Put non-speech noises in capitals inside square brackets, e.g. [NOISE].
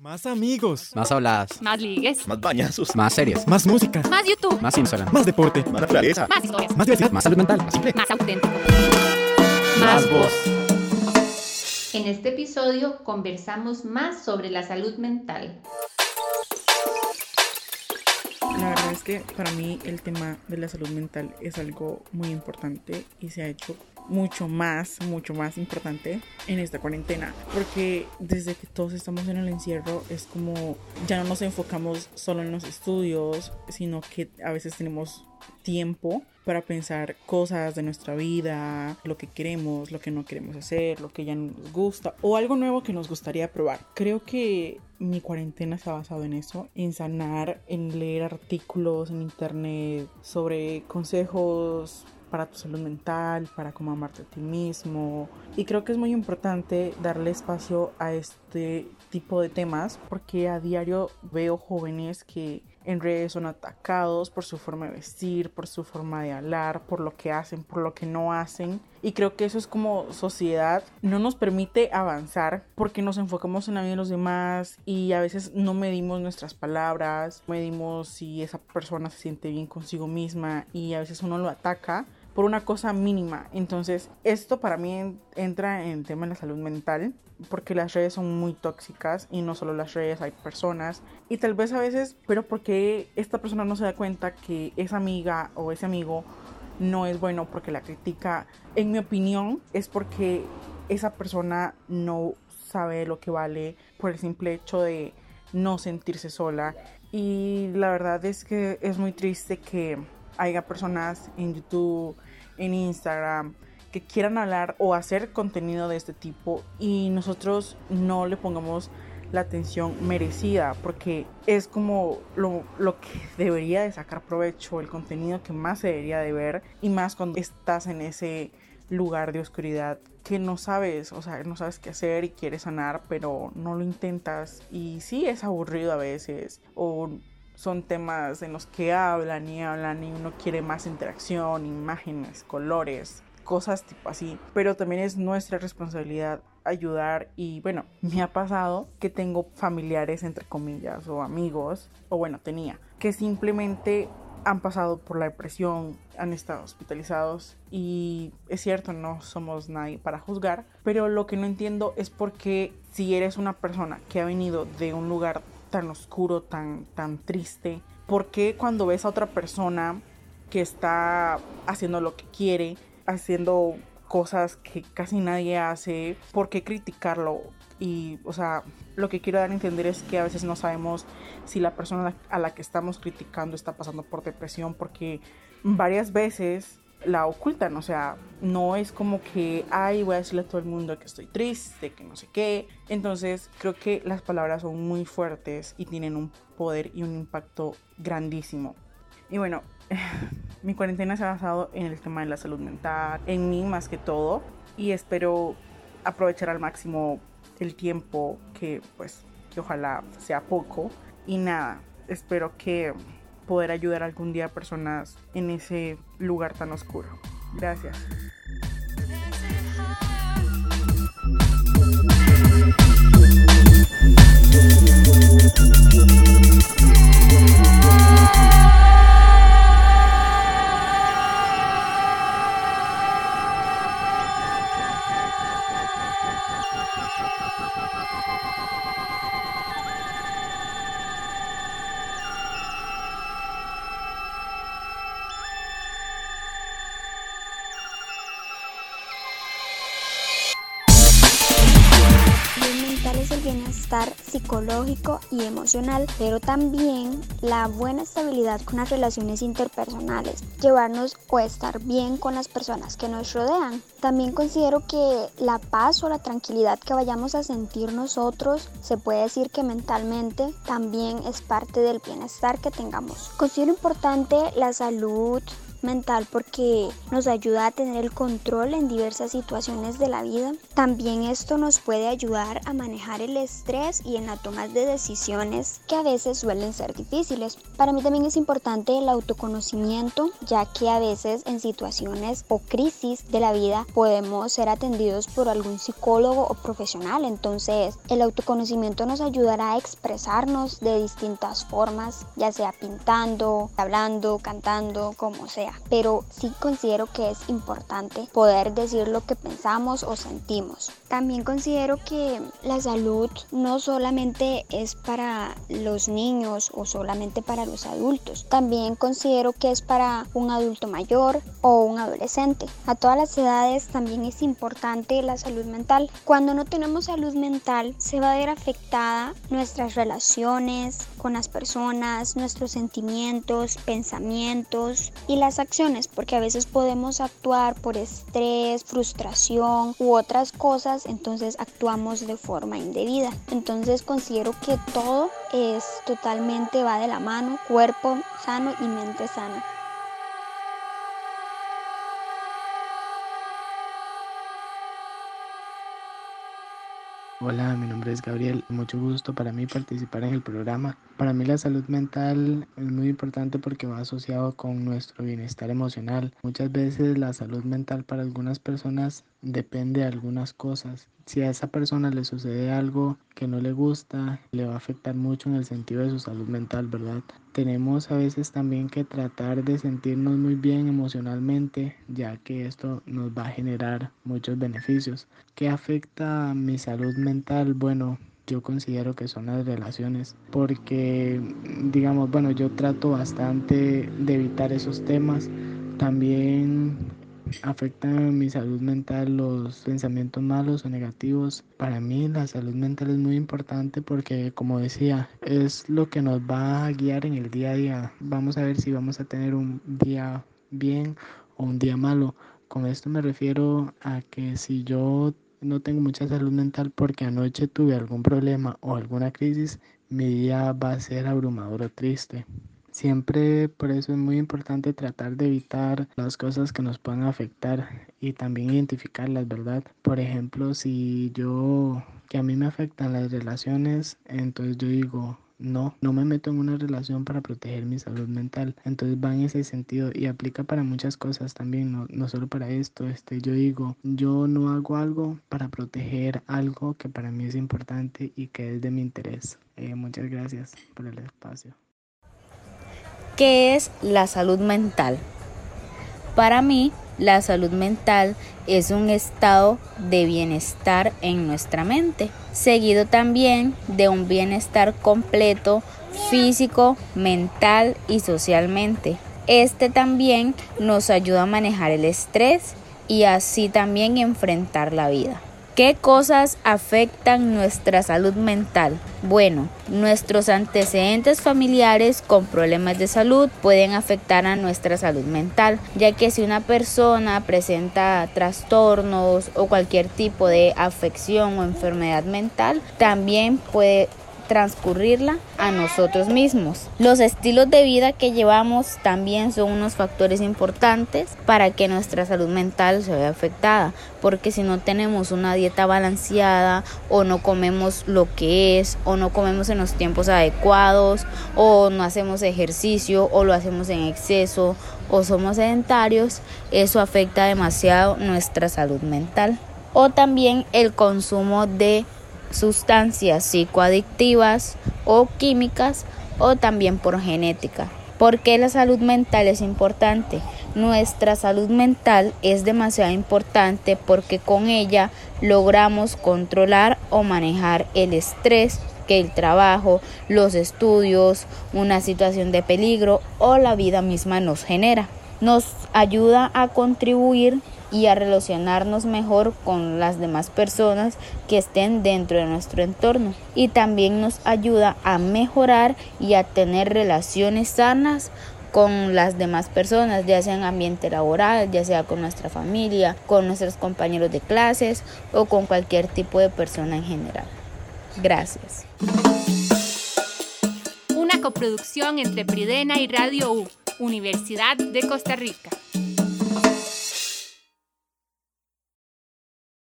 Más amigos. Más habladas. Más ligues. Más bañazos. Más series. Más música. Más YouTube. Más Instagram. Más deporte. Más naturaleza. Más historias. Más diversidad. Más salud mental. Más simple. Más auténtico. Más voz. En este episodio conversamos más sobre la salud mental. La verdad es que para mí el tema de la salud mental es algo muy importante y se ha hecho mucho más, mucho más importante en esta cuarentena. Porque desde que todos estamos en el encierro es como ya no nos enfocamos solo en los estudios, sino que a veces tenemos tiempo para pensar cosas de nuestra vida, lo que queremos, lo que no queremos hacer, lo que ya no nos gusta o algo nuevo que nos gustaría probar. Creo que mi cuarentena se ha basado en eso, en sanar, en leer artículos en internet sobre consejos para tu salud mental, para cómo amarte a ti mismo. Y creo que es muy importante darle espacio a este tipo de temas porque a diario veo jóvenes que en redes son atacados por su forma de vestir, por su forma de hablar, por lo que hacen, por lo que no hacen. Y creo que eso es como sociedad no nos permite avanzar porque nos enfocamos en la vida de los demás y a veces no medimos nuestras palabras, medimos si esa persona se siente bien consigo misma y a veces uno lo ataca por una cosa mínima. Entonces, esto para mí entra en el tema de la salud mental, porque las redes son muy tóxicas y no solo las redes, hay personas. Y tal vez a veces, pero porque esta persona no se da cuenta que esa amiga o ese amigo no es bueno porque la critica, en mi opinión, es porque esa persona no sabe lo que vale por el simple hecho de no sentirse sola. Y la verdad es que es muy triste que haya personas en YouTube, en Instagram, que quieran hablar o hacer contenido de este tipo y nosotros no le pongamos la atención merecida porque es como lo, lo, que [LAUGHS] debería de sacar provecho, el contenido que más se debería de ver y más cuando estás en ese lugar de oscuridad que no sabes, o sea, no sabes qué hacer y quieres sanar, pero no lo intentas. Y sí es aburrido a veces o son temas en los que hablan y hablan y uno quiere más interacción, imágenes, colores, cosas tipo así. Pero también es nuestra responsabilidad ayudar y bueno, me ha pasado que tengo familiares entre comillas o amigos, o bueno, tenía, que simplemente han pasado por la depresión, han estado hospitalizados y es cierto, no somos nadie para juzgar, pero lo que no entiendo es por qué si eres una persona que ha venido de un lugar tan oscuro, tan, tan triste? ¿Por qué cuando ves a otra persona que está haciendo lo que quiere, haciendo cosas que casi nadie hace, ¿por qué criticarlo? Y, o sea, lo que quiero dar a entender es que a veces no sabemos si la persona a la que estamos criticando está pasando por depresión, porque varias veces la ocultan, o sea, no es como que, ay, voy a decirle a todo el mundo que estoy triste, que no sé qué. Entonces, creo que las palabras son muy fuertes y tienen un poder y un impacto grandísimo. Y bueno, [LAUGHS] mi cuarentena se ha basado en el tema de la salud mental, en mí más que todo, y espero aprovechar al máximo el tiempo que, pues, que ojalá sea poco. Y nada, espero que poder ayudar algún día a personas en ese lugar tan oscuro. Gracias. El bienestar psicológico y emocional, pero también la buena estabilidad con las relaciones interpersonales, llevarnos o estar bien con las personas que nos rodean. También considero que la paz o la tranquilidad que vayamos a sentir nosotros, se puede decir que mentalmente también es parte del bienestar que tengamos. Considero importante la salud mental porque nos ayuda a tener el control en diversas situaciones de la vida. También esto nos puede ayudar a manejar el estrés y en la toma de decisiones que a veces suelen ser difíciles. Para mí también es importante el autoconocimiento, ya que a veces en situaciones o crisis de la vida podemos ser atendidos por algún psicólogo o profesional. Entonces, el autoconocimiento nos ayudará a expresarnos de distintas formas, ya sea pintando, hablando, cantando, como sea. Pero sí considero que es importante poder decir lo que pensamos o sentimos. También considero que la salud no solamente es para los niños o solamente para los adultos. También considero que es para un adulto mayor o un adolescente. A todas las edades también es importante la salud mental. Cuando no tenemos salud mental se va a ver afectada nuestras relaciones con las personas, nuestros sentimientos, pensamientos y las acciones, porque a veces podemos actuar por estrés, frustración u otras cosas, entonces actuamos de forma indebida. Entonces considero que todo es totalmente va de la mano, cuerpo sano y mente sana. Hola, mi nombre es Gabriel. Mucho gusto para mí participar en el programa. Para mí la salud mental es muy importante porque va asociado con nuestro bienestar emocional. Muchas veces la salud mental para algunas personas depende de algunas cosas. Si a esa persona le sucede algo que no le gusta, le va a afectar mucho en el sentido de su salud mental, ¿verdad? Tenemos a veces también que tratar de sentirnos muy bien emocionalmente, ya que esto nos va a generar muchos beneficios. ¿Qué afecta a mi salud mental? Bueno, yo considero que son las relaciones, porque digamos, bueno, yo trato bastante de evitar esos temas. También afectan mi salud mental los pensamientos malos o negativos. Para mí la salud mental es muy importante porque, como decía, es lo que nos va a guiar en el día a día. Vamos a ver si vamos a tener un día bien o un día malo. Con esto me refiero a que si yo no tengo mucha salud mental porque anoche tuve algún problema o alguna crisis, mi día va a ser abrumador o triste. Siempre por eso es muy importante tratar de evitar las cosas que nos puedan afectar y también identificarlas, ¿verdad? Por ejemplo, si yo, que a mí me afectan las relaciones, entonces yo digo, no, no me meto en una relación para proteger mi salud mental. Entonces va en ese sentido y aplica para muchas cosas también, no, no solo para esto. Este, yo digo, yo no hago algo para proteger algo que para mí es importante y que es de mi interés. Eh, muchas gracias por el espacio. ¿Qué es la salud mental? Para mí, la salud mental es un estado de bienestar en nuestra mente, seguido también de un bienestar completo físico, mental y socialmente. Este también nos ayuda a manejar el estrés y así también enfrentar la vida. ¿Qué cosas afectan nuestra salud mental? Bueno, nuestros antecedentes familiares con problemas de salud pueden afectar a nuestra salud mental, ya que si una persona presenta trastornos o cualquier tipo de afección o enfermedad mental, también puede transcurrirla a nosotros mismos. Los estilos de vida que llevamos también son unos factores importantes para que nuestra salud mental se vea afectada, porque si no tenemos una dieta balanceada o no comemos lo que es o no comemos en los tiempos adecuados o no hacemos ejercicio o lo hacemos en exceso o somos sedentarios, eso afecta demasiado nuestra salud mental. O también el consumo de sustancias psicoadictivas o químicas o también por genética. ¿Por qué la salud mental es importante? Nuestra salud mental es demasiado importante porque con ella logramos controlar o manejar el estrés que el trabajo, los estudios, una situación de peligro o la vida misma nos genera. Nos ayuda a contribuir y a relacionarnos mejor con las demás personas que estén dentro de nuestro entorno. Y también nos ayuda a mejorar y a tener relaciones sanas con las demás personas, ya sea en ambiente laboral, ya sea con nuestra familia, con nuestros compañeros de clases o con cualquier tipo de persona en general. Gracias. Una coproducción entre Pridena y Radio U Universidad de Costa Rica.